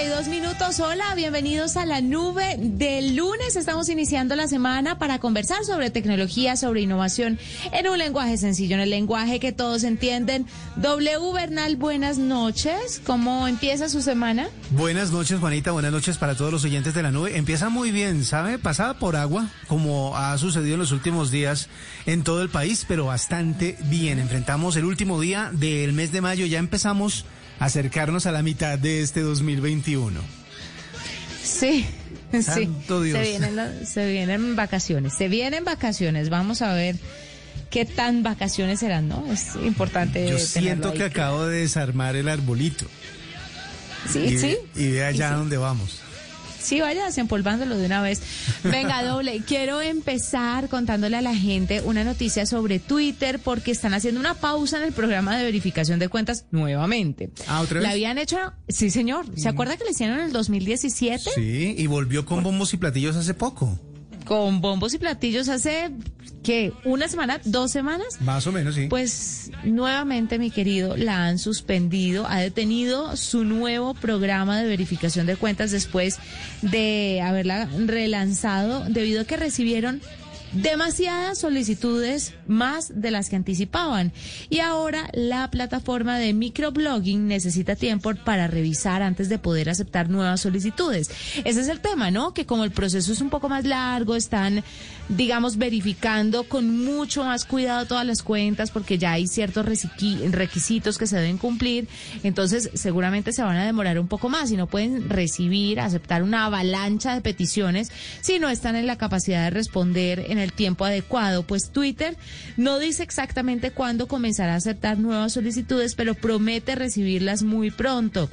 32 minutos. Hola, bienvenidos a la nube del lunes. Estamos iniciando la semana para conversar sobre tecnología, sobre innovación en un lenguaje sencillo, en el lenguaje que todos entienden. W Bernal, buenas noches. ¿Cómo empieza su semana? Buenas noches, Juanita. Buenas noches para todos los oyentes de la nube. Empieza muy bien, ¿sabe? Pasada por agua, como ha sucedido en los últimos días en todo el país, pero bastante bien. Enfrentamos el último día del mes de mayo. Ya empezamos acercarnos a la mitad de este 2021. Sí. Sí, Santo Dios. Se, vienen, se vienen vacaciones, se vienen vacaciones. Vamos a ver qué tan vacaciones serán, ¿no? Es importante. Yo siento que acabo de desarmar el arbolito. Sí, y, sí. Y ve allá sí. donde vamos. Sí, vaya desempolvándolo de una vez. Venga, doble. Quiero empezar contándole a la gente una noticia sobre Twitter porque están haciendo una pausa en el programa de verificación de cuentas nuevamente. Ah, ¿otra vez? La habían hecho, sí, señor. ¿Se acuerda que le hicieron en el 2017? Sí, y volvió con bombos y platillos hace poco. Con bombos y platillos hace, ¿qué? ¿Una semana? ¿Dos semanas? Más o menos, sí. Pues nuevamente, mi querido, la han suspendido, ha detenido su nuevo programa de verificación de cuentas después de haberla relanzado debido a que recibieron demasiadas solicitudes más de las que anticipaban y ahora la plataforma de microblogging necesita tiempo para revisar antes de poder aceptar nuevas solicitudes. Ese es el tema, ¿no? Que como el proceso es un poco más largo, están digamos verificando con mucho más cuidado todas las cuentas porque ya hay ciertos requisitos que se deben cumplir, entonces seguramente se van a demorar un poco más y no pueden recibir, aceptar una avalancha de peticiones si no están en la capacidad de responder en el tiempo adecuado. Pues Twitter no dice exactamente cuándo comenzará a aceptar nuevas solicitudes, pero promete recibirlas muy pronto.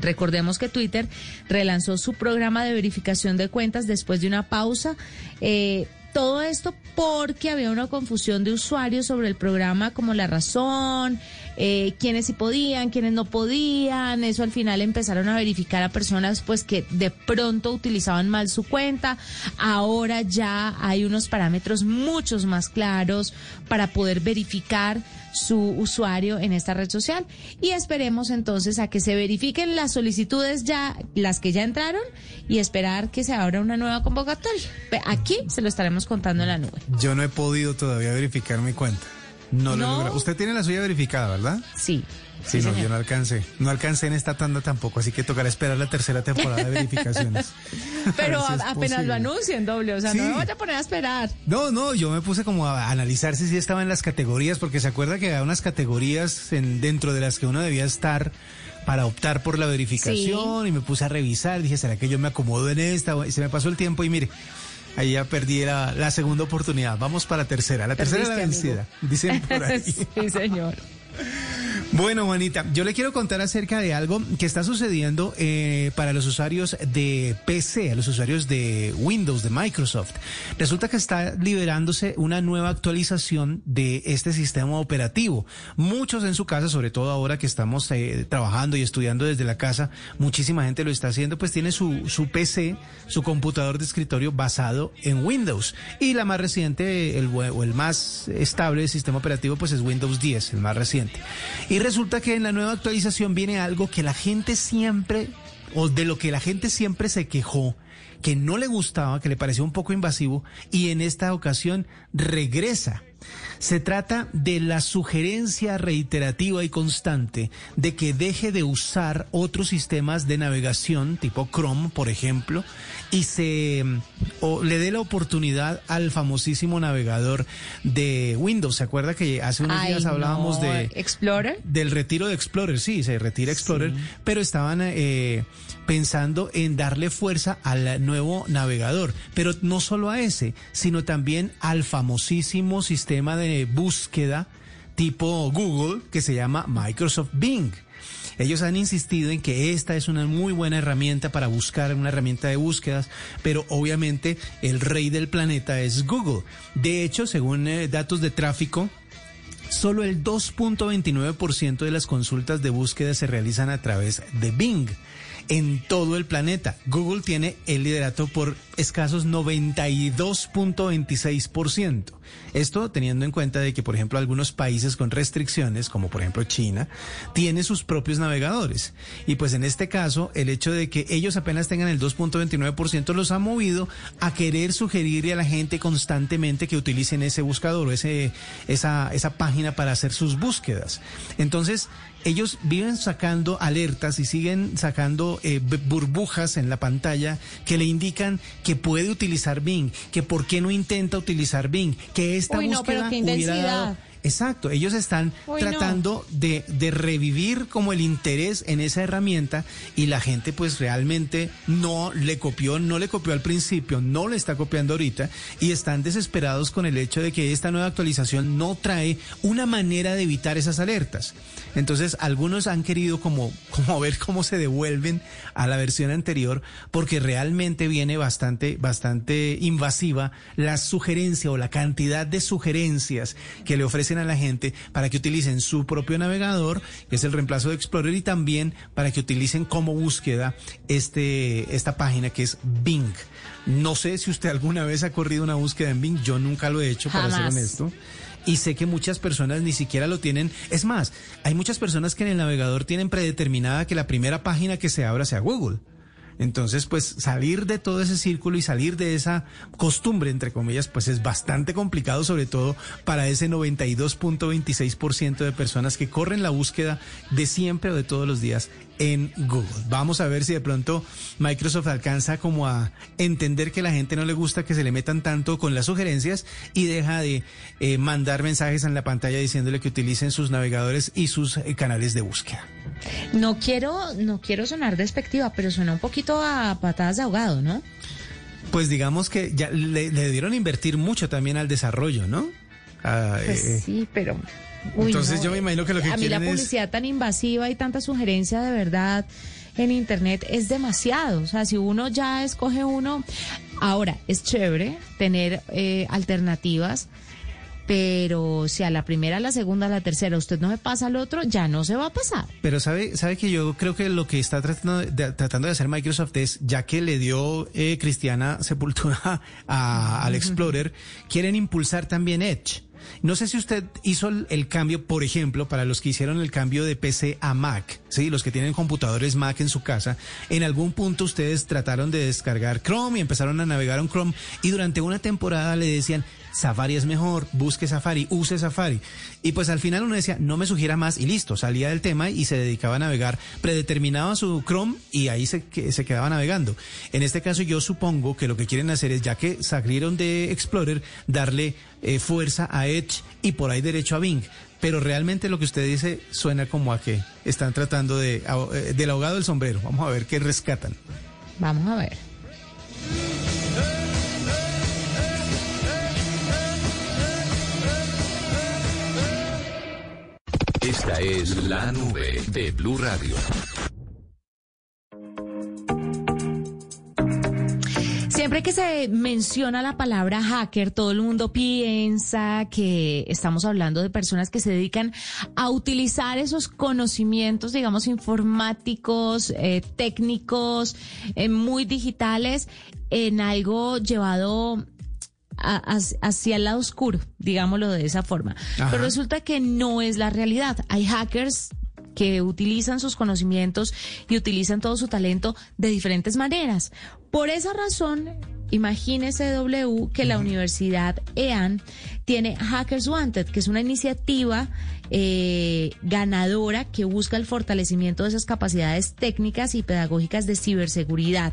Recordemos que Twitter relanzó su programa de verificación de cuentas después de una pausa. Eh, todo esto porque había una confusión de usuarios sobre el programa como la razón, eh, quiénes sí podían, quiénes no podían. Eso al final empezaron a verificar a personas pues que de pronto utilizaban mal su cuenta. Ahora ya hay unos parámetros muchos más claros para poder verificar su usuario en esta red social y esperemos entonces a que se verifiquen las solicitudes ya, las que ya entraron y esperar que se abra una nueva convocatoria. Aquí se lo estaremos contando en la nube. Yo no he podido todavía verificar mi cuenta. No lo No. logrado. Usted tiene la suya verificada, ¿verdad? Sí, Sí, no, yo no alcancé. No alcancé en esta tanda tampoco, así que tocará esperar la tercera temporada de verificaciones. Pero A si apenas lo posible. anuncien doble, o sea, Sí. no me vaya a poner a esperar. No, no, yo me puse como a analizar si sí estaba en las categorías, porque se acuerda que había unas categorías en- dentro de las que uno debía estar para optar por la verificación y me puse a revisar, dije, ¿será que yo me acomodo en esta? Y se me pasó el tiempo y mire, ahí ya perdí la, la segunda oportunidad. Vamos para la tercera, la tercera es la vencida, dicen por ahí. sí, señor. Bueno, Juanita, yo le quiero contar acerca de algo que está sucediendo eh, para los usuarios de PC, los usuarios de Windows, de Microsoft. Resulta que está liberándose una nueva actualización de este sistema operativo. Muchos en su casa, sobre todo ahora que estamos eh, trabajando y estudiando desde la casa, muchísima gente lo está haciendo, pues tiene su, su PC, su computador de escritorio basado en Windows. Y la más reciente, el, o el más estable sistema operativo, pues es Windows 10, el más reciente. Y resulta que en la nueva actualización viene algo que la gente siempre, o de lo que la gente siempre se quejó, que no le gustaba, que le pareció un poco invasivo, y en esta ocasión regresa. Se trata de la sugerencia reiterativa y constante de que deje de usar otros sistemas de navegación, tipo Chrome, por ejemplo, y se o le dé la oportunidad al famosísimo navegador de Windows. ¿Se acuerda que hace unos Ay, días hablábamos no, de Explorer. del retiro de Explorer, sí, se retira Explorer, pero estaban eh, pensando en darle fuerza al nuevo navegador, pero no solo a ese, sino también al famosísimo sistema de búsqueda tipo Google que se llama Microsoft Bing. Ellos han insistido en que esta es una muy buena herramienta para buscar, una herramienta de búsquedas, pero obviamente el rey del planeta es Google. De hecho, según eh, datos de tráfico, Solo el 2.29% de las consultas de búsqueda se realizan a través de Bing en todo el planeta. Google tiene el liderato por escasos 92.26%. Esto teniendo en cuenta de que, por ejemplo, algunos países con restricciones, como por ejemplo China, tiene sus propios navegadores. Y pues en este caso, el hecho de que ellos apenas tengan el 2.29% los ha movido a querer sugerirle a la gente constantemente que utilicen ese buscador o ese, esa, esa página para hacer sus búsquedas. Entonces, ellos viven sacando alertas y siguen sacando eh, burbujas en la pantalla que le indican que puede utilizar Bing, que por qué no intenta utilizar Bing, que esta Uy, no, búsqueda pero qué hubiera intensidad. dado- Exacto, ellos están no. tratando de, de revivir como el interés en esa herramienta y la gente pues realmente no le copió, no le copió al principio, no le está copiando ahorita y están desesperados con el hecho de que esta nueva actualización no trae una manera de evitar esas alertas. Entonces algunos han querido como, como ver cómo se devuelven a la versión anterior porque realmente viene bastante, bastante invasiva la sugerencia o la cantidad de sugerencias que le ofrecen a la gente para que utilicen su propio navegador, que es el reemplazo de Explorer, y también para que utilicen como búsqueda este, esta página que es Bing. No sé si usted alguna vez ha corrido una búsqueda en Bing, yo nunca lo he hecho, para ser honesto. Y sé que muchas personas ni siquiera lo tienen. Es más, hay muchas personas que en el navegador tienen predeterminada que la primera página que se abra sea Google. Entonces, pues salir de todo ese círculo y salir de esa costumbre, entre comillas, pues es bastante complicado, sobre todo para ese 92.26% de personas que corren la búsqueda de siempre o de todos los días en Google. Vamos a ver si de pronto Microsoft alcanza como a entender que la gente no le gusta que se le metan tanto con las sugerencias y deja de eh, mandar mensajes en la pantalla diciéndole que utilicen sus navegadores y sus eh, canales de búsqueda. No quiero, no quiero sonar despectiva, pero suena un poquito a patadas de ahogado, ¿no? Pues digamos que ya le, le dieron invertir mucho también al desarrollo, ¿no? Ah, Pues eh, sí, pero. Uy, entonces no, yo me imagino que lo que A mí la quieren es- publicidad tan invasiva y tanta sugerencia de verdad en Internet es demasiado. O sea, si uno ya escoge uno. Ahora, es chévere tener eh, alternativas. Pero si a la primera, a la segunda, a la tercera usted no me pasa al otro, ya no se va a pasar. Pero sabe, sabe que yo creo que lo que está tratando de, tratando de hacer Microsoft es, ya que le dio eh, Cristiana Sepultura a- al Explorer, quieren impulsar también Edge. No sé si usted hizo el, cambio, por ejemplo, para los que hicieron el cambio de PC a Mac. Sí, los que tienen computadores Mac en su casa, en algún punto ustedes trataron de descargar Chrome y empezaron a navegar en Chrome y durante una temporada le decían, Safari es mejor, busque Safari, use Safari. Y pues al final uno decía, no me sugiera más y listo, salía del tema y se dedicaba a navegar, predeterminaba su Chrome y ahí se, se quedaba navegando. En este caso yo supongo que lo que quieren hacer es, ya que salieron de Explorer, darle eh, fuerza a Edge y por ahí derecho a Bing. Pero realmente lo que usted dice suena como a que están tratando de, eh, del ahogado del sombrero. Vamos a ver qué rescatan. Vamos a ver. Esta es la nube de Blue Radio. Siempre que se menciona la palabra hacker, todo el mundo piensa que estamos hablando de personas que se dedican a utilizar esos conocimientos, digamos, informáticos, eh, técnicos, eh, muy digitales, en algo llevado a- hacia hacia el lado oscuro, digámoslo de esa forma. Ajá. Pero resulta que no es la realidad. Hay hackers que utilizan sus conocimientos y utilizan todo su talento de diferentes maneras. Por esa razón, imagínese W que la Universidad EAN tiene Hackers Wanted, que es una iniciativa eh, ganadora que busca el fortalecimiento de esas capacidades técnicas y pedagógicas de ciberseguridad.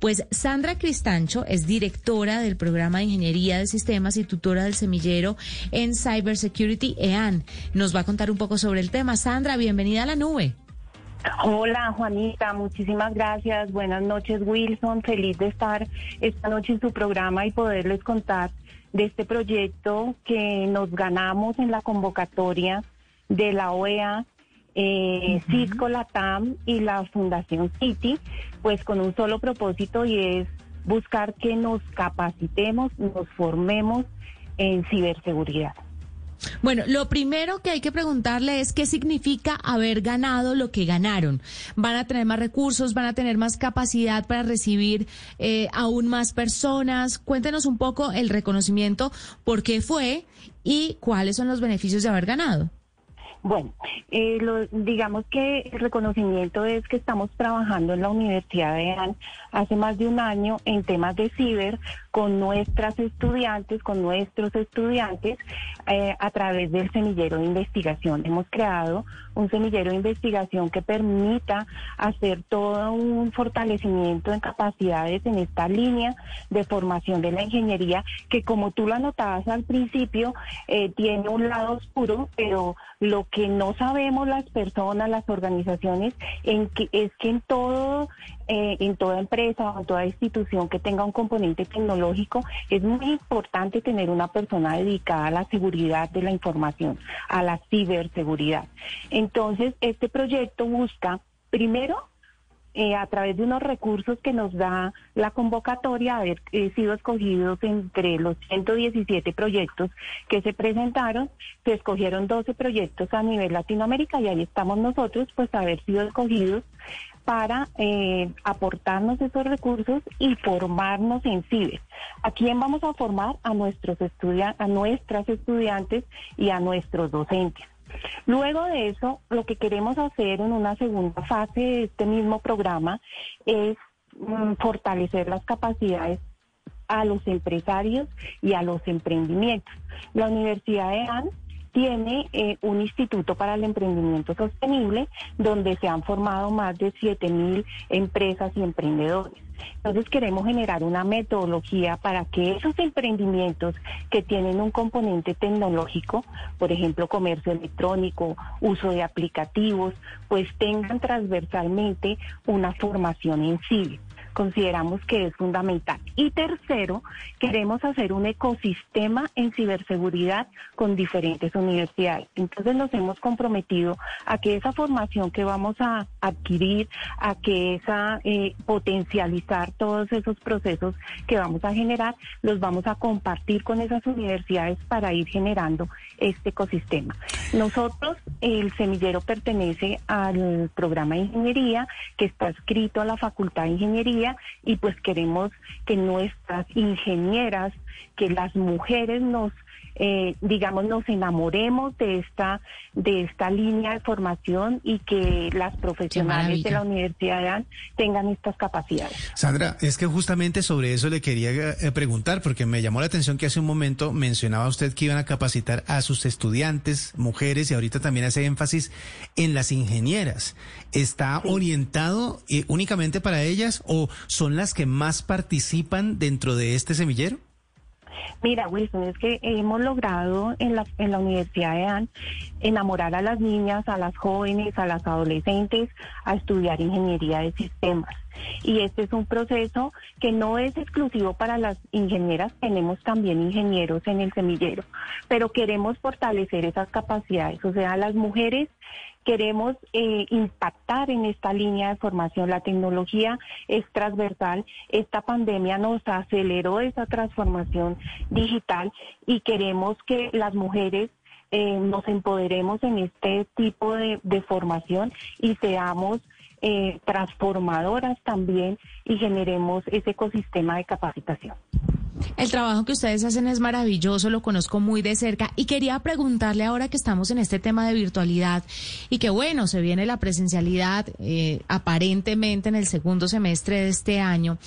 Pues Sandra Cristancho es directora del programa de Ingeniería de Sistemas y tutora del semillero en Cybersecurity EAN. Nos va a contar un poco sobre el tema. Sandra, bienvenida a la nube. Hola Juanita, muchísimas gracias. Buenas noches Wilson, feliz de estar esta noche en su programa y poderles contar de este proyecto que nos ganamos en la convocatoria de la OEA, eh, Cisco Latam y la Fundación City, pues con un solo propósito y es buscar que nos capacitemos, nos formemos en ciberseguridad. Bueno, lo primero que hay que preguntarle es qué significa haber ganado lo que ganaron. ¿Van a tener más recursos? ¿Van a tener más capacidad para recibir eh, aún más personas? Cuéntenos un poco el reconocimiento, por qué fue y cuáles son los beneficios de haber ganado. Bueno, eh, lo- digamos que el reconocimiento es que estamos trabajando en la Universidad de AN hace más de un año en temas de ciber con nuestras estudiantes, con nuestros estudiantes, eh, a través del semillero de investigación. Hemos creado un semillero de investigación que permita hacer todo un fortalecimiento en capacidades en esta línea de formación de la ingeniería, que como tú lo anotabas al principio, eh, tiene un lado oscuro, pero lo que no sabemos las personas, las organizaciones, en que, es que en todo, eh, en toda empresa o en toda institución que tenga un componente tecnológico, es muy importante tener una persona dedicada a la seguridad de la información, a la ciberseguridad. Entonces, este proyecto busca, primero, eh, a través de unos recursos que nos da la convocatoria, haber eh, sido escogidos entre los 117 proyectos que se presentaron, se escogieron 12 proyectos a nivel Latinoamérica y ahí estamos nosotros, pues haber sido escogidos para eh, aportarnos esos recursos y formarnos en ciber. ¿A quién vamos a formar? A nuestros estudia a nuestras estudiantes y a nuestros docentes. Luego de eso, lo que queremos hacer en una segunda fase de este mismo programa es mm, fortalecer las capacidades a los empresarios y a los emprendimientos. La Universidad de AN tiene eh, un instituto para el emprendimiento sostenible donde se han formado más de 7 mil empresas y emprendedores. Entonces queremos generar una metodología para que esos emprendimientos que tienen un componente tecnológico, por ejemplo comercio electrónico, uso de aplicativos, pues tengan transversalmente una formación en CIVIC consideramos que es fundamental. Y tercero, queremos hacer un ecosistema en ciberseguridad con diferentes universidades. Entonces nos hemos comprometido a que esa formación que vamos a adquirir, a que esa eh, potencializar todos esos procesos que vamos a generar, los vamos a compartir con esas universidades para ir generando este ecosistema. Nosotros, el semillero pertenece al programa de ingeniería que está escrito a la Facultad de Ingeniería y pues queremos que nuestras ingenieras, que las mujeres nos eh, digamos, nos enamoremos de esta, de esta línea de formación y que las profesionales de la Universidad de AN tengan estas capacidades. Sandra, es que justamente sobre eso le quería eh, preguntar, porque me llamó la atención que hace un momento mencionaba usted que iban a capacitar a sus estudiantes, mujeres, y ahorita también hace énfasis en las ingenieras. ¿Está orientado eh, únicamente para ellas o son las que más participan dentro de este semillero? Mira, Wilson, es que hemos logrado en la, en la Universidad de AN enamorar a las niñas, a las jóvenes, a las adolescentes a estudiar ingeniería de sistemas. Y este es un proceso que no es exclusivo para las ingenieras, tenemos también ingenieros en el semillero, pero queremos fortalecer esas capacidades, o sea, las mujeres queremos eh, impactar en esta línea de formación. La tecnología es transversal. Esta pandemia nos aceleró esa transformación digital y queremos que las mujeres eh, nos empoderemos en este tipo de, formación y seamos eh, transformadoras también y generemos ese ecosistema de capacitación. El trabajo que ustedes hacen es maravilloso, lo conozco muy de cerca y quería preguntarle ahora que estamos en este tema de virtualidad y que bueno, se viene la presencialidad eh, aparentemente en el segundo semestre de este año.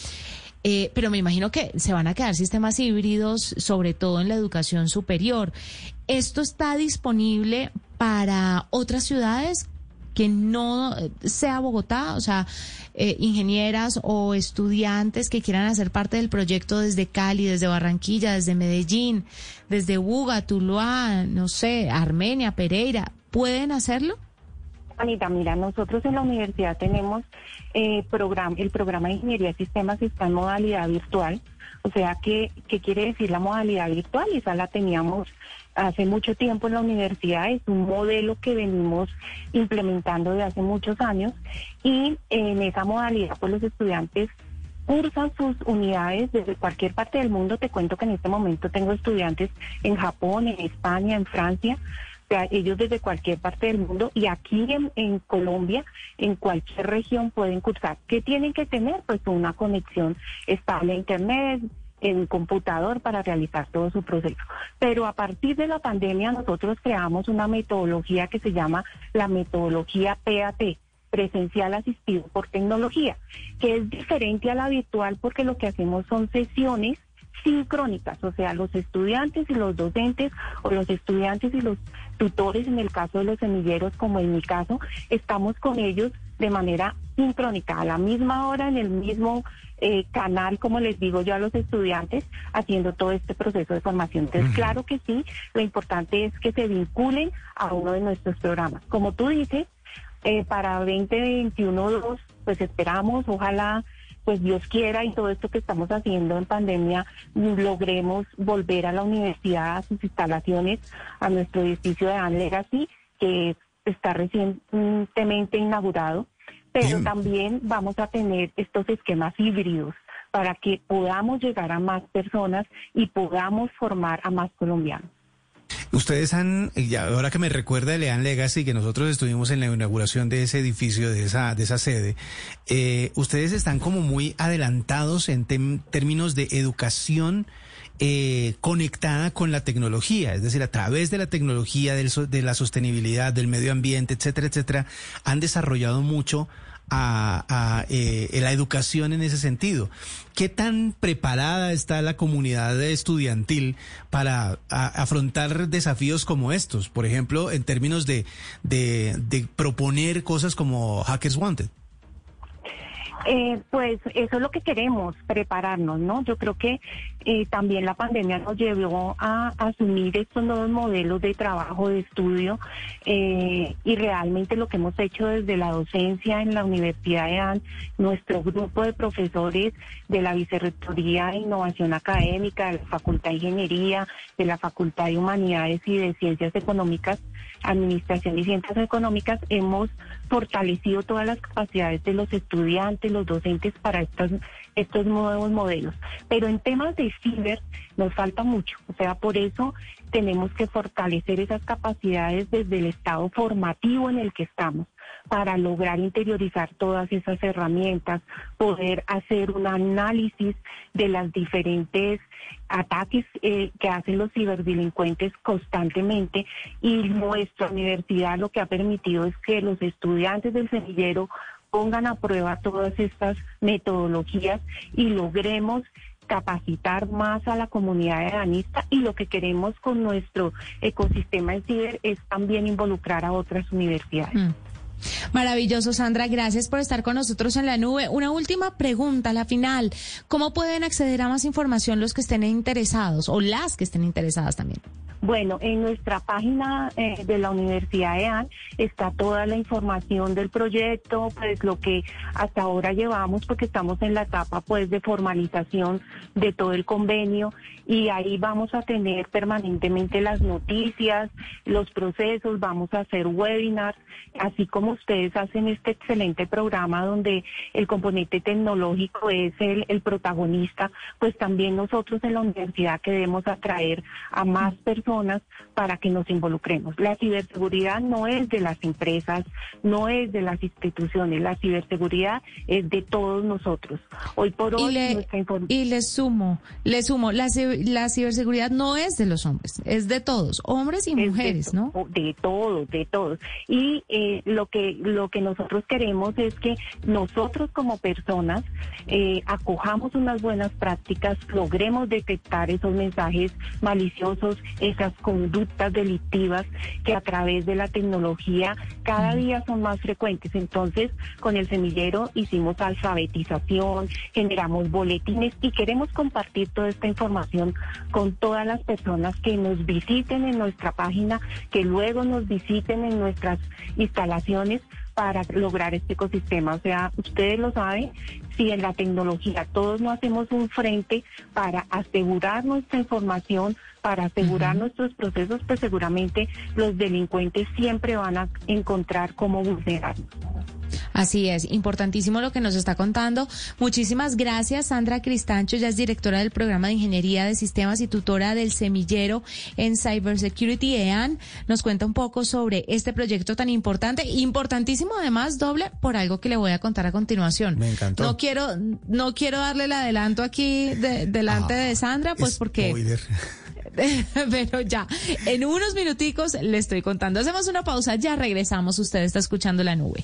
Eh, pero me imagino que se van a quedar sistemas híbridos, sobre todo en la educación superior. ¿Esto está disponible para otras ciudades que no sea Bogotá? O sea, eh, ingenieras o estudiantes que quieran hacer parte del proyecto desde Cali, desde Barranquilla, desde Medellín, desde Buga, Tuluá, no sé, Armenia, Pereira, ¿pueden hacerlo? Anita, mira, nosotros en la universidad tenemos eh, el programa de Ingeniería de Sistemas está en modalidad virtual. O sea, ¿qué, ¿qué quiere decir la modalidad virtual? Esa la teníamos hace mucho tiempo en la universidad. Es un modelo que venimos implementando de hace muchos años. Y en esa modalidad, pues los estudiantes cursan sus unidades desde cualquier parte del mundo. Te cuento que en este momento tengo estudiantes en Japón, en España, en Francia. Ellos desde cualquier parte del mundo y aquí en, en Colombia, en cualquier región pueden cursar. ¿Qué tienen que tener? Pues una conexión estable a Internet, en computador para realizar todo su proceso. Pero a partir de la pandemia nosotros creamos una metodología que se llama la metodología PAT, presencial asistido por tecnología, que es diferente a la virtual porque lo que hacemos son sesiones sincrónicas, o sea, los estudiantes y los docentes o los estudiantes y los tutores, en el caso de los semilleros, como en mi caso, estamos con ellos de manera sincrónica, a la misma hora, en el mismo eh, canal, como les digo yo a los estudiantes, haciendo todo este proceso de formación. Entonces, claro que sí, lo importante es que se vinculen a uno de nuestros programas. Como tú dices, eh, para 2021-2, pues esperamos, ojalá pues Dios quiera y todo esto que estamos haciendo en pandemia logremos volver a la universidad, a sus instalaciones, a nuestro edificio de An Legacy, que está recientemente inaugurado, pero Bien. también vamos a tener estos esquemas híbridos para que podamos llegar a más personas y podamos formar a más colombianos. Ustedes han, y ahora que me recuerda Lean Legacy, que nosotros estuvimos en la inauguración de ese edificio, de esa, de esa sede, eh, ustedes están como muy adelantados en términos de educación eh, conectada con la tecnología, es decir, a través de la tecnología, de la sostenibilidad, del medio ambiente, etcétera, etcétera, han desarrollado mucho a, a, eh, la educación en ese sentido. ¿Qué tan preparada está la comunidad estudiantil para afrontar desafíos como estos? Por ejemplo, en términos de, de proponer cosas como Hackers Wanted. Eh, pues eso es lo que queremos, prepararnos, ¿no? Yo creo que eh, también la pandemia nos llevó a, asumir estos nuevos modelos de trabajo, de estudio, eh, y realmente lo que hemos hecho desde la docencia en la Universidad de AN, nuestro grupo de profesores de la Vicerrectoría de Innovación Académica, de la Facultad de Ingeniería, de la Facultad de Humanidades y de Ciencias Económicas, Administración y Ciencias Económicas, hemos fortalecido todas las capacidades de los estudiantes, los docentes para estos, estos nuevos modelos. Pero en temas de ciber nos falta mucho, o sea, por eso tenemos que fortalecer esas capacidades desde el estado formativo en el que estamos para lograr interiorizar todas esas herramientas, poder hacer un análisis de las diferentes ataques eh, que hacen los ciberdelincuentes constantemente y nuestra universidad lo que ha permitido es que los estudiantes del semillero pongan a prueba todas estas metodologías y logremos capacitar más a la comunidad edanista y lo que queremos con nuestro ecosistema en ciber es también involucrar a otras universidades. Mm. Maravilloso, Sandra. Gracias por estar con nosotros en la nube. Una última pregunta, la final. ¿Cómo pueden acceder a más información los que estén interesados o las que estén interesadas también? Bueno, en nuestra página eh, de la Universidad EAN está toda la información del proyecto, pues lo que hasta ahora llevamos, porque estamos en la etapa pues de formalización de todo el convenio y ahí vamos a tener permanentemente las noticias, los procesos, vamos a hacer webinars, así como ustedes hacen este excelente programa donde el componente tecnológico es el, el protagonista, pues también nosotros en la universidad queremos atraer a más personas para que nos involucremos. La ciberseguridad no es de las empresas, no es de las instituciones, la ciberseguridad es de todos nosotros. Hoy por hoy y le, nuestra información... Y le sumo, le sumo, la, la, ciberseguridad no es de los hombres, es de todos, hombres y mujeres, de, ¿no? De todos, de todos. Y eh, lo que lo que nosotros queremos es que nosotros como personas eh, acojamos unas buenas prácticas, logremos detectar esos mensajes maliciosos, esas conductas delictivas que a través de la tecnología cada día son más frecuentes. Entonces, con el semillero hicimos alfabetización, generamos boletines y queremos compartir toda esta información con todas las personas que nos visiten en nuestra página, que luego nos visiten en nuestras instalaciones para lograr este ecosistema. O sea, ustedes lo saben, si en la tecnología todos no hacemos un frente para asegurar nuestra información, para asegurar uh -huh. nuestros procesos, pues seguramente los delincuentes siempre van a encontrar cómo vulnerarnos. Así es, importantísimo lo que nos está contando. Muchísimas gracias, Sandra Cristancho, ya es directora del programa de Ingeniería de Sistemas y tutora del semillero en Cybersecurity EAN. Nos cuenta un poco sobre este proyecto tan importante, importantísimo además, doble, por algo que le voy a contar a continuación. Me encantó. No quiero, no quiero darle el adelanto aquí de, delante ah, de Sandra, pues porque... Spoiler. pero ya, en unos minuticos le estoy contando. Hacemos una pausa, ya regresamos. Usted está escuchando la nube.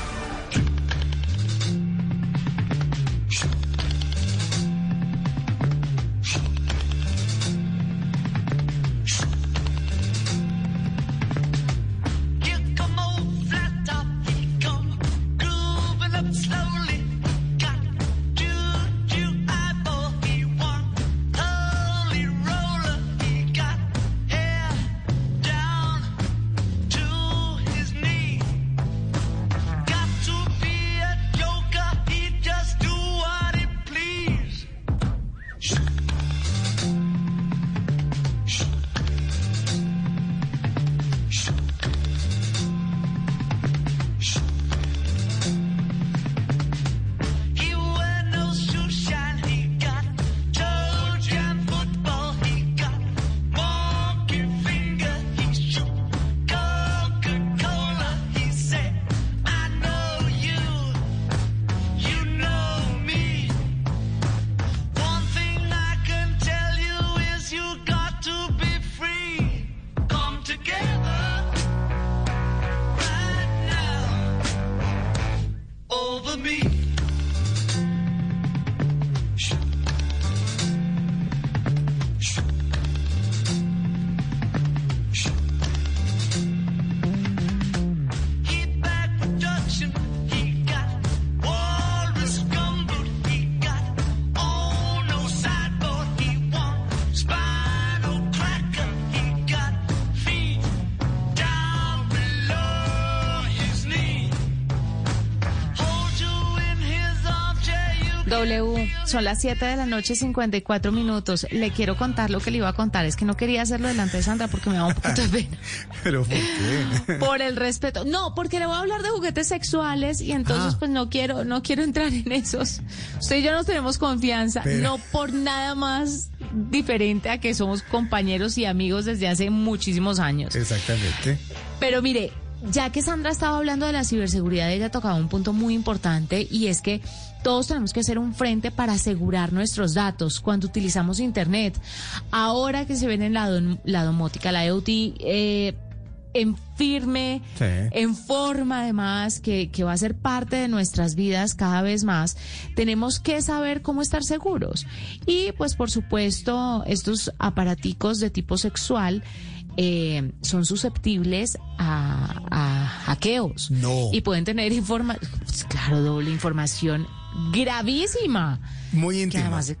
Son las 7 de la noche, 54 minutos. Le quiero contar lo que le iba a contar. Es que no quería hacerlo delante de Sandra porque me da un poquito de pena. ¿Pero por qué? Por el respeto. No, porque le voy a hablar de juguetes sexuales y entonces Ah. pues no quiero, no quiero entrar en esos. Usted y yo nos tenemos confianza, Pero- no por nada más diferente a que somos compañeros y amigos desde hace muchísimos años. Exactamente. Pero mire, ya que Sandra estaba hablando de la ciberseguridad, ella tocaba un punto muy importante y es que todos tenemos que hacer un frente para asegurar nuestros datos cuando utilizamos Internet. Ahora que se ven en la, dom- la domótica, la IoT, eh, en firme, Sí. en forma además, que, que va a ser parte de nuestras vidas cada vez más, tenemos que saber cómo estar seguros. Y pues por supuesto, estos aparaticos de tipo sexual eh, son susceptibles a, a hackeos. No. Y pueden tener información, claro, doble información gravísima Muy además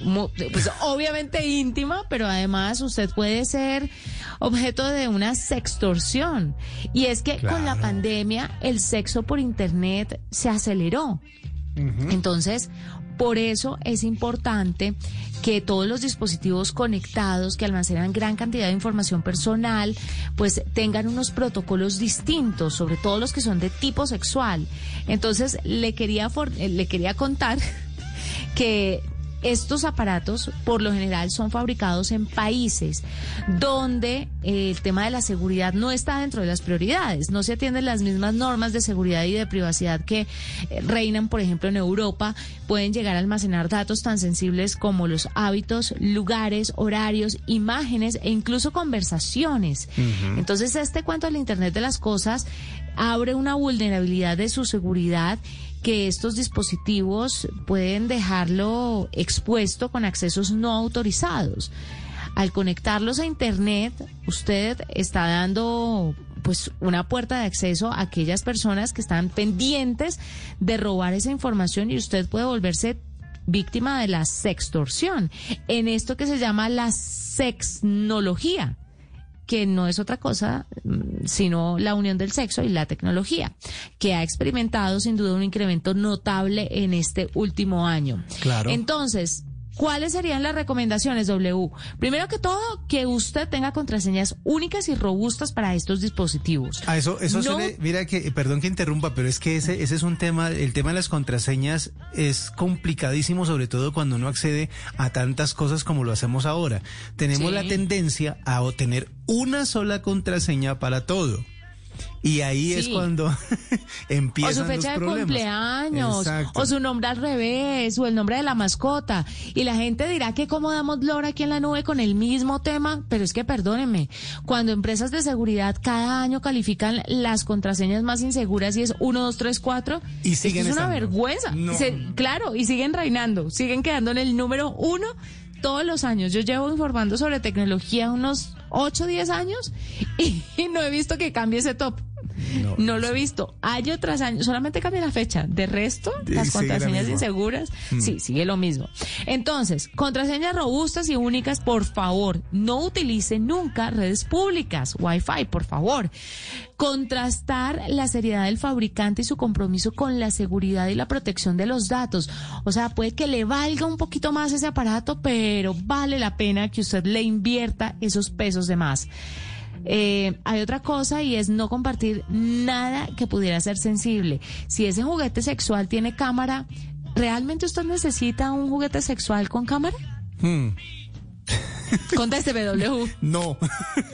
mu- pues obviamente íntima, pero además usted puede ser objeto de una sextorsión. Y es que con la pandemia el sexo por internet se aceleró. Entonces, por eso es importante que todos los dispositivos conectados que almacenan gran cantidad de información personal, pues tengan unos protocolos distintos, sobre todo los que son de tipo sexual. Entonces, le quería, for- eh, le quería contar que estos aparatos por lo general son fabricados en países donde eh, el tema de la seguridad no está dentro de las prioridades, no se atienden las mismas normas de seguridad y de privacidad que eh, reinan, por ejemplo, en Europa, pueden llegar a almacenar datos tan sensibles como los hábitos, lugares, horarios, imágenes e incluso conversaciones. Entonces, este cuento del Internet de las Cosas abre una vulnerabilidad de su seguridad que estos dispositivos pueden dejarlo expuesto con accesos no autorizados. Al conectarlos a Internet, usted está dando pues una puerta de acceso a aquellas personas que están pendientes de robar esa información y usted puede volverse víctima de la sextorsión en esto que se llama la sexnología que no es otra cosa mm, sino la unión del sexo y la tecnología, que ha experimentado sin duda un incremento notable en este último año. Claro. Entonces, ¿cuáles serían las recomendaciones, W? Primero que todo, que usted tenga contraseñas únicas y robustas para estos dispositivos. A eso, eso No- suele, mira que, perdón que interrumpa, pero es que ese, ese es un tema, el tema de las contraseñas es complicadísimo, sobre todo cuando uno accede a tantas cosas como lo hacemos ahora. Tenemos Sí. la tendencia a tener una sola contraseña para todo. Y ahí es cuando O empiezan su fecha los de problemas. cumpleaños, Exacto. o su nombre al revés, o el nombre de la mascota. Y la gente dirá que cómo damos lora aquí en la nube con el mismo tema, pero es que perdónenme, cuando empresas de seguridad cada año califican las contraseñas más inseguras y es 1, 2, 3, 4, Y esto siguen es una vergüenza. No. Se- claro, y siguen reinando, siguen quedando en el número uno todos los años. Yo llevo informando sobre tecnología unos 8, 10 años y, no he visto que cambie ese top. No. No lo he visto. Año tras año, solamente cambia la fecha. De resto, las la contraseñas inseguras, sí, sigue lo mismo. Entonces, contraseñas robustas y únicas, por favor, no utilice nunca redes públicas, Wi-Fi, por favor. Contrastar la seriedad del fabricante y su compromiso con la seguridad y la protección de los datos. O sea, puede que le valga un poquito más ese aparato, pero vale la pena que usted le invierta esos pesos de más. Eh, hay otra cosa y es no compartir nada que pudiera ser sensible. Si ese juguete sexual tiene cámara, ¿realmente usted necesita un juguete sexual con cámara? Hmm. Contésteme, W. No,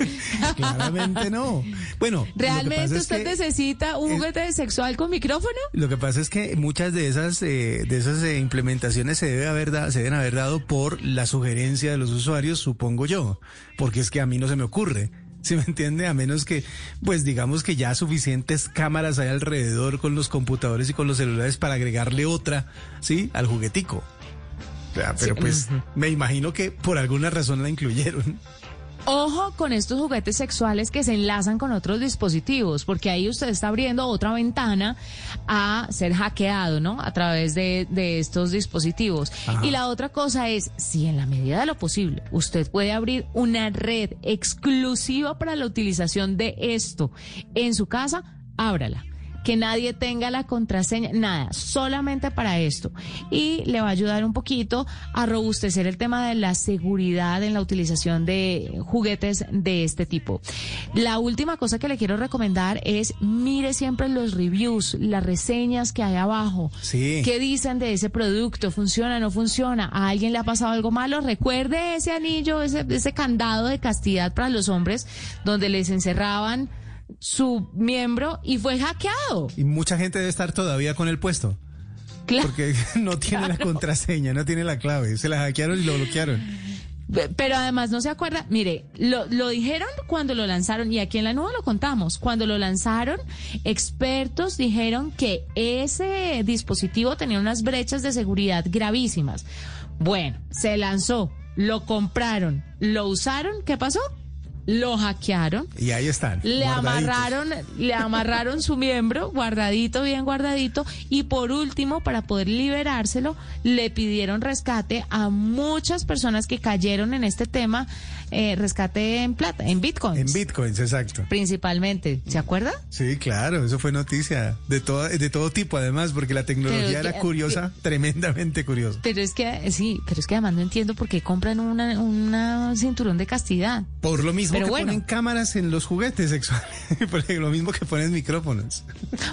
claramente no. Bueno, ¿Realmente es usted que- necesita un es- juguete sexual con micrófono? Lo que pasa es que muchas de esas eh, de esas eh, implementaciones se debe haber da- se deben haber dado por la sugerencia de los usuarios, supongo yo, porque es que a mí no se me ocurre. ¿Sí me entiende? A menos que, pues digamos que ya suficientes cámaras hay alrededor con los computadores y con los celulares para agregarle otra, ¿sí? Al juguetico. O sea, pero pues me imagino que por alguna razón la incluyeron. Ojo con estos juguetes sexuales que se enlazan con otros dispositivos, porque ahí usted está abriendo otra ventana a ser hackeado, ¿no? A través de, de estos dispositivos. Ajá. Y la otra cosa es, si en la medida de lo posible usted puede abrir una red exclusiva para la utilización de esto en su casa, ábrala. Que nadie tenga la contraseña, nada, solamente para esto. Y le va a ayudar un poquito a robustecer el tema de la seguridad en la utilización de juguetes de este tipo. La última cosa que le quiero recomendar es mire siempre los reviews, las reseñas que hay abajo. Sí. ¿Qué dicen de ese producto? ¿Funciona, no funciona? ¿A alguien le ha pasado algo malo? Recuerde ese anillo, ese, ese candado de castidad para los hombres donde les encerraban su miembro y fue hackeado. Y mucha gente debe estar todavía con el puesto. Claro. Porque no tiene la contraseña, no tiene la clave. Se la hackearon y lo bloquearon. Pero además no se acuerda, mire, lo, lo dijeron cuando lo lanzaron y aquí en la nube lo contamos. Cuando lo lanzaron, expertos dijeron que ese dispositivo tenía unas brechas de seguridad gravísimas. Bueno, se lanzó, lo compraron, lo usaron, ¿qué pasó? Lo hackearon. Y ahí están. Le amarraron, le amarraron su miembro, guardadito, bien guardadito, y por último, para poder liberárselo, le pidieron rescate a muchas personas que cayeron en este tema, eh, rescate en plata, en bitcoins. En bitcoins, exacto. Principalmente, ¿se acuerda? Sí, claro, eso fue noticia de todo, de todo tipo además, porque la tecnología Pero era que- curiosa, tremendamente curiosa. Pero es que, sí, pero es que además no entiendo por qué compran una, una cinturón de castidad. Por lo mismo Pero que bueno. ponen cámaras en los juguetes sexuales, por lo mismo que ponen micrófonos.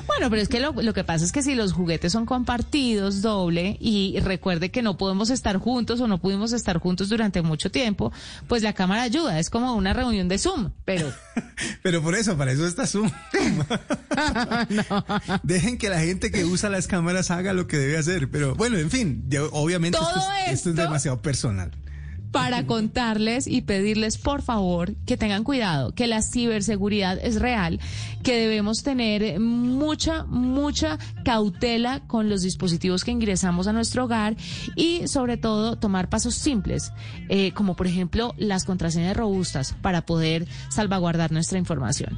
Bueno, pero es que lo, lo que pasa es que si los juguetes son compartidos doble y recuerde que no podemos estar juntos o no pudimos estar juntos durante mucho tiempo, pues la cámara ayuda, es como una reunión de Zoom, pero Pero por eso, para eso está Zoom. Dejen que la gente que usa las cámaras haga lo que debe hacer. Pero bueno, en fin, yo- obviamente esto es, esto es esto- demasiado personal. Para contarles y pedirles por favor que tengan cuidado, que la ciberseguridad es real, que debemos tener mucha, mucha cautela con los dispositivos que ingresamos a nuestro hogar y sobre todo tomar pasos simples, eh, como por ejemplo las contraseñas robustas para poder salvaguardar nuestra información.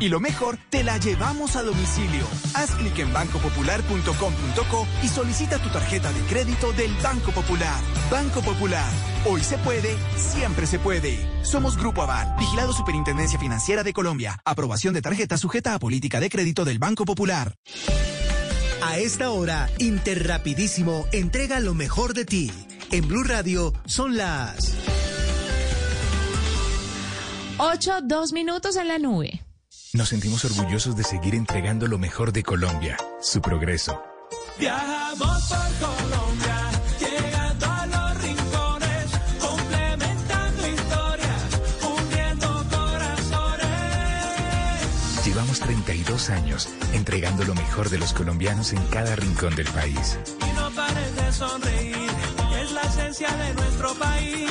Y lo mejor, te la llevamos a domicilio. Haz clic en bancopopular.com.co y solicita tu tarjeta de crédito del Banco Popular. Banco Popular. Hoy se puede, siempre se puede. Somos Grupo Aval, vigilado Superintendencia Financiera de Colombia. Aprobación de tarjeta sujeta a política de crédito del Banco Popular. A esta hora, Interrapidísimo entrega lo mejor de ti. En Blue Radio son las... Ocho, dos minutos en la nube. Nos sentimos orgullosos de seguir entregando lo mejor de Colombia, su progreso. Viajamos por Colombia, llegando a los rincones, complementando historias, uniendo corazones. Llevamos 32 años entregando lo mejor de los colombianos en cada rincón del país. Y no pares de sonreír, es la esencia de nuestro país.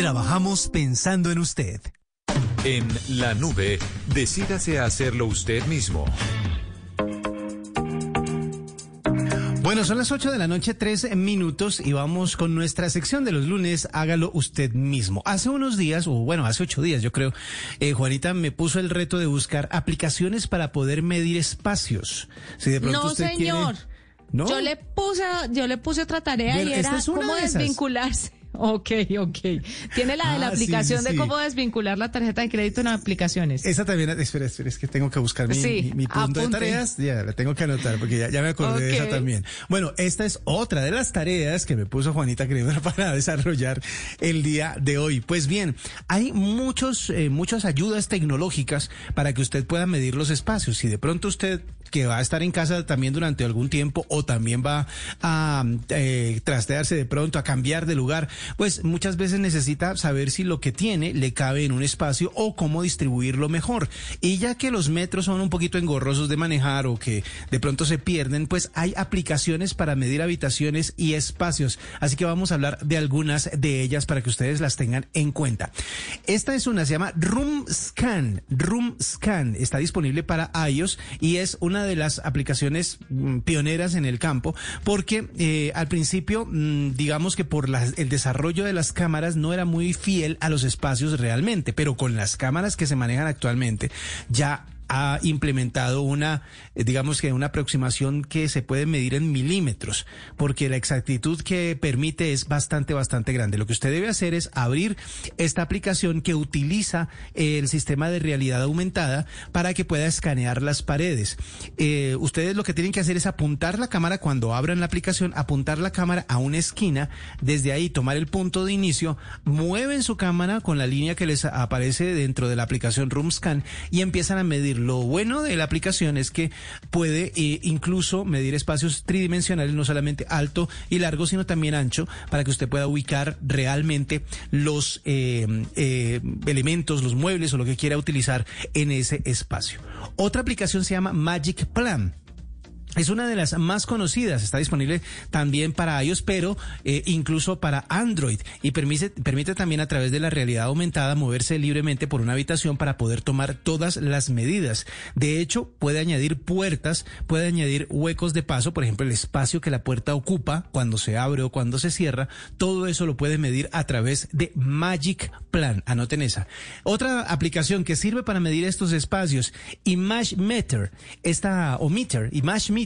Trabajamos pensando en usted. En la nube, decídase a hacerlo usted mismo. Bueno, son las 8 de la noche, 3 minutos, y vamos con nuestra sección de los lunes, hágalo usted mismo. Hace unos días, o bueno, hace ocho días yo creo, eh, Juanita me puso el reto de buscar aplicaciones para poder medir espacios. Si de pronto No, usted quiere- señor. ¿No? Yo le puse, yo le puse otra tarea Bueno, y era cómo desvincularse. Ok, ok. Tiene la de la Ah, aplicación sí, de cómo desvincular la tarjeta de crédito en aplicaciones. Esa también, espera, espera, es que tengo que buscar mi, Sí, mi- mi punto apunte. de tareas. Ya, la tengo que anotar porque ya, ya me acordé de esa también. Bueno, esta es otra de las tareas que me puso Juanita Kremer para desarrollar el día de hoy. Pues bien, hay muchos, eh, muchas ayudas tecnológicas para que usted pueda medir los espacios. Si de pronto usted que va a estar en casa también durante algún tiempo o también va a eh, trastearse de pronto, a cambiar de lugar, pues muchas veces necesita saber si lo que tiene le cabe en un espacio o cómo distribuirlo mejor. Y ya que los metros son un poquito engorrosos de manejar o que de pronto se pierden, pues hay aplicaciones para medir habitaciones y espacios. Así que vamos a hablar de algunas de ellas para que ustedes las tengan en cuenta. Esta es una, se llama Room Scan. Room Scan está disponible para iOS y es una de las aplicaciones mm, pioneras en el campo porque eh, al principio, mm, digamos que por el desarrollo de las cámaras no era muy fiel a los espacios realmente, pero con las cámaras que se manejan actualmente ya ha implementado una, eh, digamos que una aproximación que se puede medir en milímetros, porque la exactitud que permite es bastante, bastante grande. Lo que usted debe hacer es abrir esta aplicación que utiliza eh, el sistema de realidad aumentada para que pueda escanear las paredes. Eh, ustedes lo que tienen que hacer es apuntar la cámara cuando abran la aplicación, apuntar la cámara a una esquina, desde ahí tomar el punto de inicio, mueven su cámara con la línea que les aparece dentro de la aplicación RoomScan y empiezan a medir. Lo bueno de la aplicación es que puede eh, incluso medir espacios tridimensionales, no solamente alto y largo, sino también ancho, para que usted pueda ubicar realmente los eh, eh, elementos, los muebles o lo que quiera utilizar en ese espacio. Otra aplicación se llama Magic Plan. Es una de las más conocidas, está disponible también para iOS, pero eh, incluso para Android y permite, permite también a través de la realidad aumentada moverse libremente por una habitación para poder tomar todas las medidas. De hecho, puede añadir puertas, puede añadir huecos de paso, por ejemplo, el espacio que la puerta ocupa cuando se abre o cuando se cierra, todo eso lo puede medir a través de Magic Plan. Anoten esa. Otra aplicación que sirve para medir estos espacios, Image Meter, esta, o Meter, Image Meter,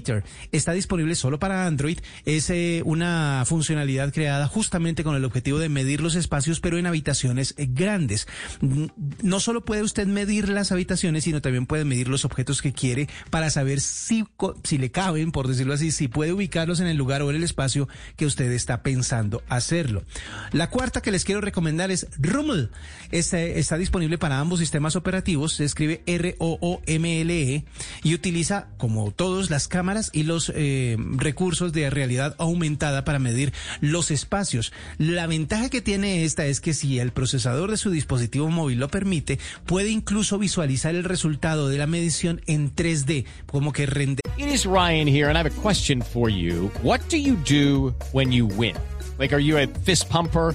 está disponible solo para Android. Es eh, una funcionalidad creada justamente con el objetivo de medir los espacios, pero en habitaciones eh, grandes. Mm, No solo puede usted medir las habitaciones, sino también puede medir los objetos que quiere para saber si, si le caben, por decirlo así, si puede ubicarlos en el lugar o en el espacio que usted está pensando hacerlo. La cuarta que les quiero recomendar es Roomle. Está, está disponible para ambos sistemas operativos. Se escribe R-O-O-M-L-E y utiliza, como todos, las cámaras y los eh, recursos de realidad aumentada para medir los espacios. La ventaja que tiene esta es que si el procesador de su dispositivo móvil lo permite, puede incluso visualizar el resultado de la medición en 3D, como que rende It is Ryan here, and I have a question for you. What do you do when you win? Like, are you a fist pumper?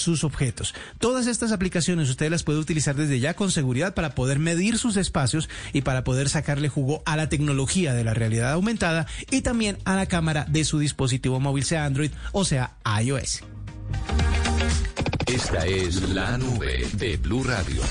sus objetos. Todas estas aplicaciones usted las puede utilizar desde ya con seguridad para poder medir sus espacios y para poder sacarle jugo a la tecnología de la realidad aumentada y también a la cámara de su dispositivo móvil, sea Android o sea iOS. Esta es la nube de Blue Radio.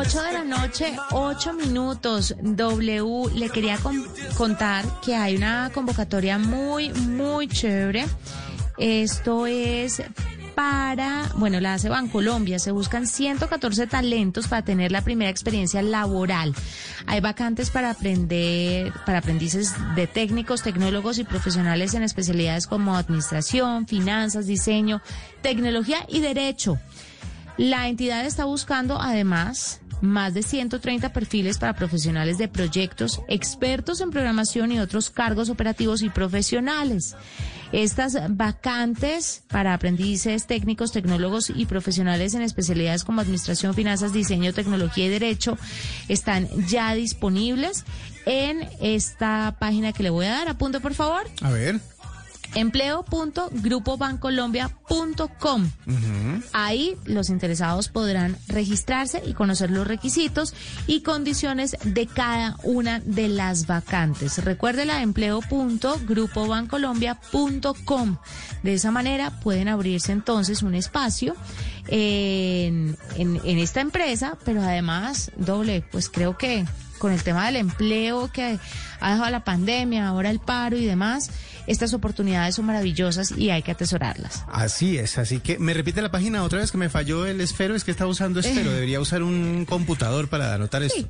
8 de la noche, 8 minutos. W, le quería con- contar que hay una convocatoria muy, muy chévere. Esto es para, bueno, la hace Bancolombia. Se buscan 114 talentos para tener la primera experiencia laboral. Hay vacantes para aprender, para aprendices de técnicos, tecnólogos y profesionales en especialidades como administración, finanzas, diseño, tecnología y derecho. La entidad está buscando además más de 130 perfiles para profesionales de proyectos, expertos en programación y otros cargos operativos y profesionales. Estas vacantes para aprendices técnicos, tecnólogos y profesionales en especialidades como administración, finanzas, diseño, tecnología y derecho están ya disponibles en esta página que le voy a dar. Apunte, por favor. A ver. empleo.grupobancolombia.com. Ahí los interesados podrán registrarse y conocer los requisitos y condiciones de cada una de las vacantes. Recuérdela empleo.grupobancolombia.com. De esa manera pueden abrirse entonces un espacio en, en, en esta empresa, pero además, doble, pues creo que con el tema del empleo que ha dejado la pandemia, ahora el paro y demás, estas oportunidades son maravillosas y hay que atesorarlas. Así es, así que me repite la página otra vez que me falló el esfero, es que estaba usando esfero, debería usar un computador para anotar esto.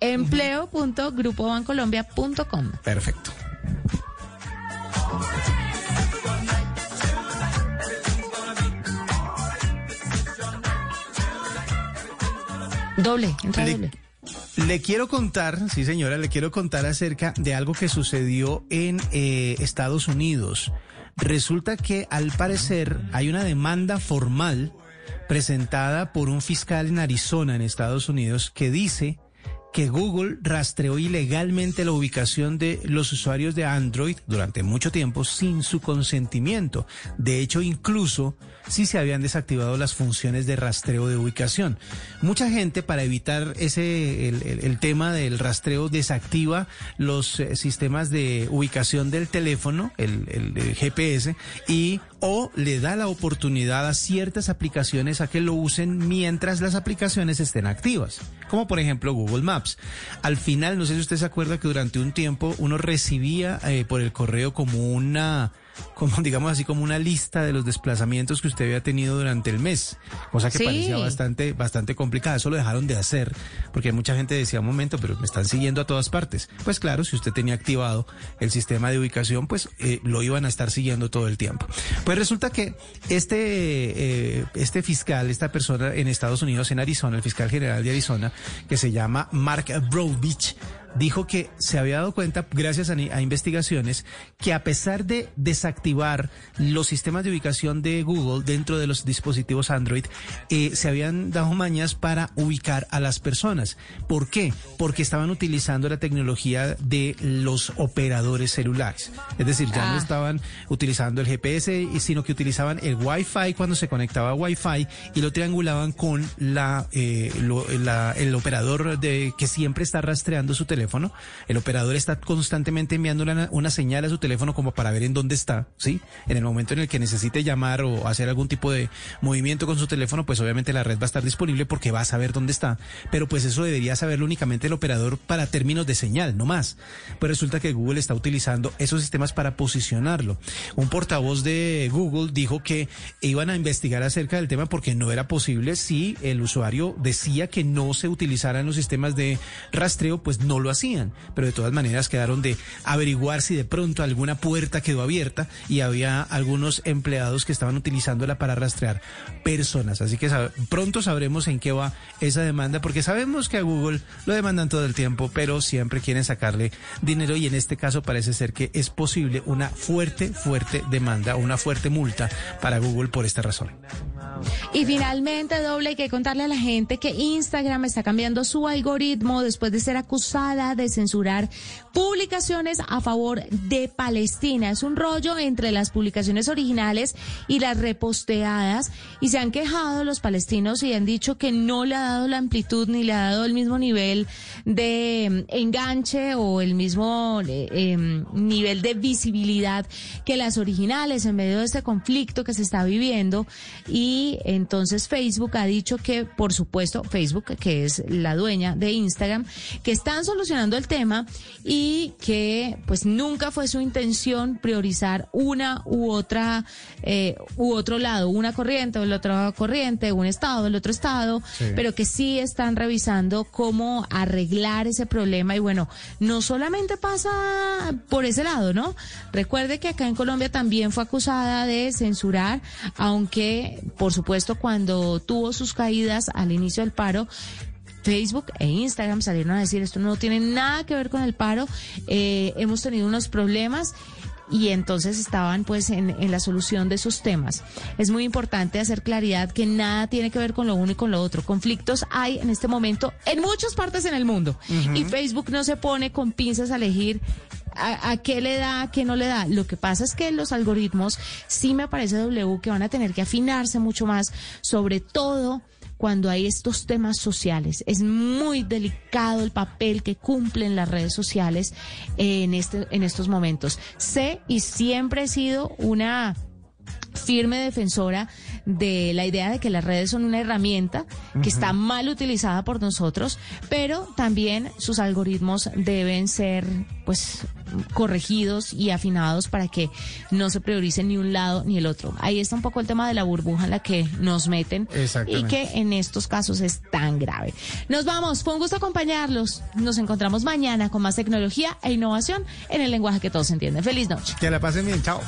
Empleo.grupobancolombia.com. Perfecto. Doble, entra Le- doble. Le quiero contar, sí señora, le quiero contar acerca de algo que sucedió en eh, Estados Unidos. Resulta que al parecer hay una demanda formal presentada por un fiscal en Arizona, en Estados Unidos, que dice que Google rastreó ilegalmente la ubicación de los usuarios de Android durante mucho tiempo sin su consentimiento. De hecho, incluso si se habían desactivado las funciones de rastreo de ubicación. Mucha gente, para evitar ese el, el- tema del rastreo, desactiva los eh, sistemas de ubicación del teléfono, el, el- el GPS, y o le da la oportunidad a ciertas aplicaciones a que lo usen mientras las aplicaciones estén activas, como por ejemplo Google Maps. Al final, no sé si usted se acuerda que durante un tiempo uno recibía eh, por el correo como una como digamos así como una lista de los desplazamientos que usted había tenido durante el mes, cosa que Sí. parecía bastante bastante complicada. Eso lo dejaron de hacer porque mucha gente decía, un momento, pero me están siguiendo a todas partes. Pues claro, si usted tenía activado el sistema de ubicación, pues eh, lo iban a estar siguiendo todo el tiempo. Pues resulta que este eh, este fiscal, esta persona en Estados Unidos, en Arizona, el fiscal general de Arizona, que se llama Mark Brodich, dijo que se había dado cuenta, gracias a, a investigaciones, que a pesar de desactivar los sistemas de ubicación de Google dentro de los dispositivos Android, eh, se habían dado mañas para ubicar a las personas. ¿Por qué? Porque estaban utilizando la tecnología de los operadores celulares. Es decir, ya no Ah. estaban utilizando el GPS, sino que utilizaban el Wi-Fi cuando se conectaba a Wi-Fi y lo triangulaban con la, eh, lo- la- el operador de que siempre está rastreando su teléfono. El operador está constantemente enviando una, señal a su teléfono como para ver en dónde está, ¿sí? En el momento en el que necesite llamar o hacer algún tipo de movimiento con su teléfono, pues obviamente la red va a estar disponible porque va a saber dónde está. Pero pues eso debería saberlo únicamente el operador para términos de señal, no más. Pues resulta que Google está utilizando esos sistemas para posicionarlo. Un portavoz de Google dijo que iban a investigar acerca del tema porque no era posible si el usuario decía que no se utilizaran los sistemas de rastreo, pues no lo hacían. Pero de todas maneras quedaron de averiguar si de pronto alguna puerta quedó abierta y había algunos empleados que estaban utilizándola para rastrear personas. Así que sab- pronto sabremos en qué va esa demanda porque sabemos que a Google lo demandan todo el tiempo, pero siempre quieren sacarle dinero y en este caso parece ser que es posible una fuerte, fuerte demanda, una fuerte multa para Google por esta razón. Y finalmente, doble, hay que contarle a la gente que Instagram está cambiando su algoritmo después de ser acusada de censurar publicaciones a favor de Palestina. Es un rollo entre las publicaciones originales y las reposteadas y se han quejado los palestinos y han dicho que no le ha dado la amplitud ni le ha dado el mismo nivel de mm, enganche o el mismo eh, em, nivel de visibilidad que las originales en medio de este conflicto que se está viviendo y entonces Facebook ha dicho que por supuesto Facebook que es la dueña de Instagram que están solucionando el tema y que pues nunca fue su intención priorizar una u otra eh, u otro lado una corriente o el otro corriente un estado el otro estado Sí. pero que sí están revisando cómo arreglar ese problema y bueno, no solamente pasa por ese lado, ¿no? Recuerde que acá en Colombia también fue acusada de censurar, aunque por supuesto cuando tuvo sus caídas al inicio del paro, Facebook e Instagram salieron a decir esto no tiene nada que ver con el paro, eh, hemos tenido unos problemas y entonces estaban pues en, en la solución de esos temas. Es muy importante hacer claridad que nada tiene que ver con lo uno y con lo otro. Conflictos hay en este momento en muchas partes en el mundo y Facebook no se pone con pinzas a elegir a, a qué le da, a qué no le da. Lo que pasa es que los algoritmos sí me parece W que van a tener que afinarse mucho más, sobre todo cuando hay estos temas sociales. Es muy delicado el papel que cumplen las redes sociales en, este, en estos momentos. Sé y siempre he sido una firme defensora de la idea de que las redes son una herramienta que está mal utilizada por nosotros, pero también sus algoritmos deben ser pues corregidos y afinados para que no se priorice ni un lado ni el otro. Ahí está un poco el tema de la burbuja en la que nos meten y que en estos casos es tan grave. Nos vamos, fue un gusto acompañarlos. Nos encontramos mañana con más tecnología e innovación en el lenguaje que todos entienden. Feliz noche. Que la pasen bien, chao.